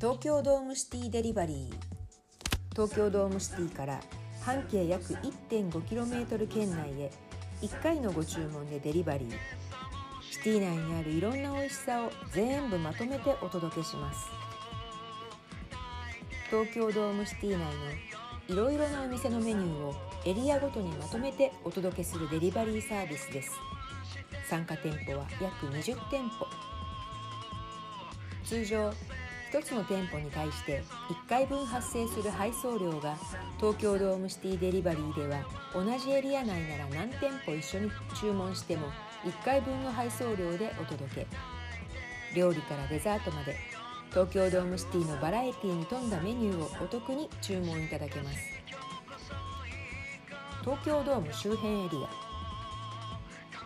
東京ドームシティデリバリー。東京ドームシティから半径約 1.5km 圏内へ1回のご注文でデリバリー。シティ内にあるいろんな美味しさを全部まとめてお届けします。東京ドームシティ内のいろいろなお店のメニューをエリアごとにまとめてお届けするデリバリーサービスです。参加店舗は約20店舗。通常1つの店舗に対して1回分発生する配送料が東京ドームシティデリバリーでは同じエリア内なら何店舗一緒に注文しても1回分の配送料でお届け。料理からデザートまで東京ドームシティのバラエティに富んだメニューをお得に注文いただけます。東京ドーム周辺エリア。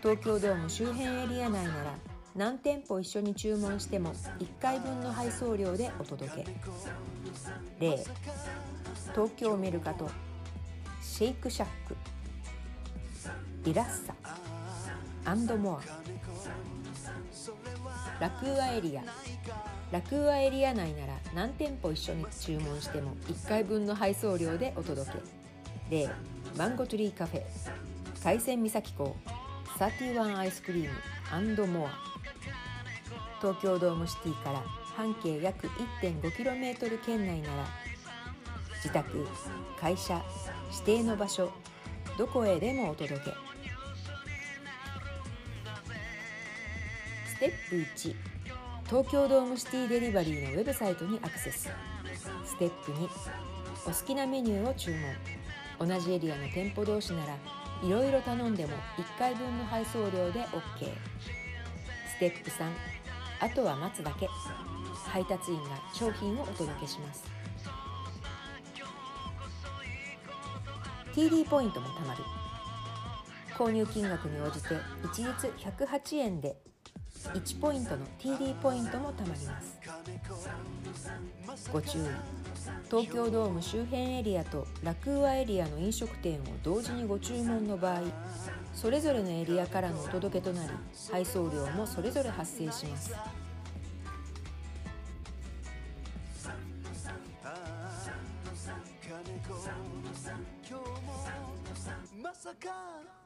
東京ドーム周辺エリア内なら何店舗一緒に注文しても1回分の配送料でお届け。例東京メルカトシェイクシャック。リラッサ。アンドモア。ラクーアエリア。ラクーアエリア内なら何店舗一緒に注文しても1回分の配送料でお届け。例マンゴトリーカフェ。海鮮三崎港。31アイスクリーム。モア。東京ドームシティから半径約 1.5km 圏内なら自宅会社指定の場所どこへでもお届け。ステップ1東京ドームシティデリバリーのウェブサイトにアクセス。ステップ2お好きなメニューを注文。同じエリアの店舗同士ならいろいろ頼んでも1回分の配送料で OK ステップ3あとは待つだけ。配達員が商品をお届けします。TD ポイントもたまる。購入金額に応じて一律108円で1ポイントの TD ポイントも貯まります。ご注意。東京ドーム周辺エリアとラクーアエリアの飲食店を同時にご注文の場合それぞれのエリアからのお届けとなり配送料もそれぞれ発生します。まさか。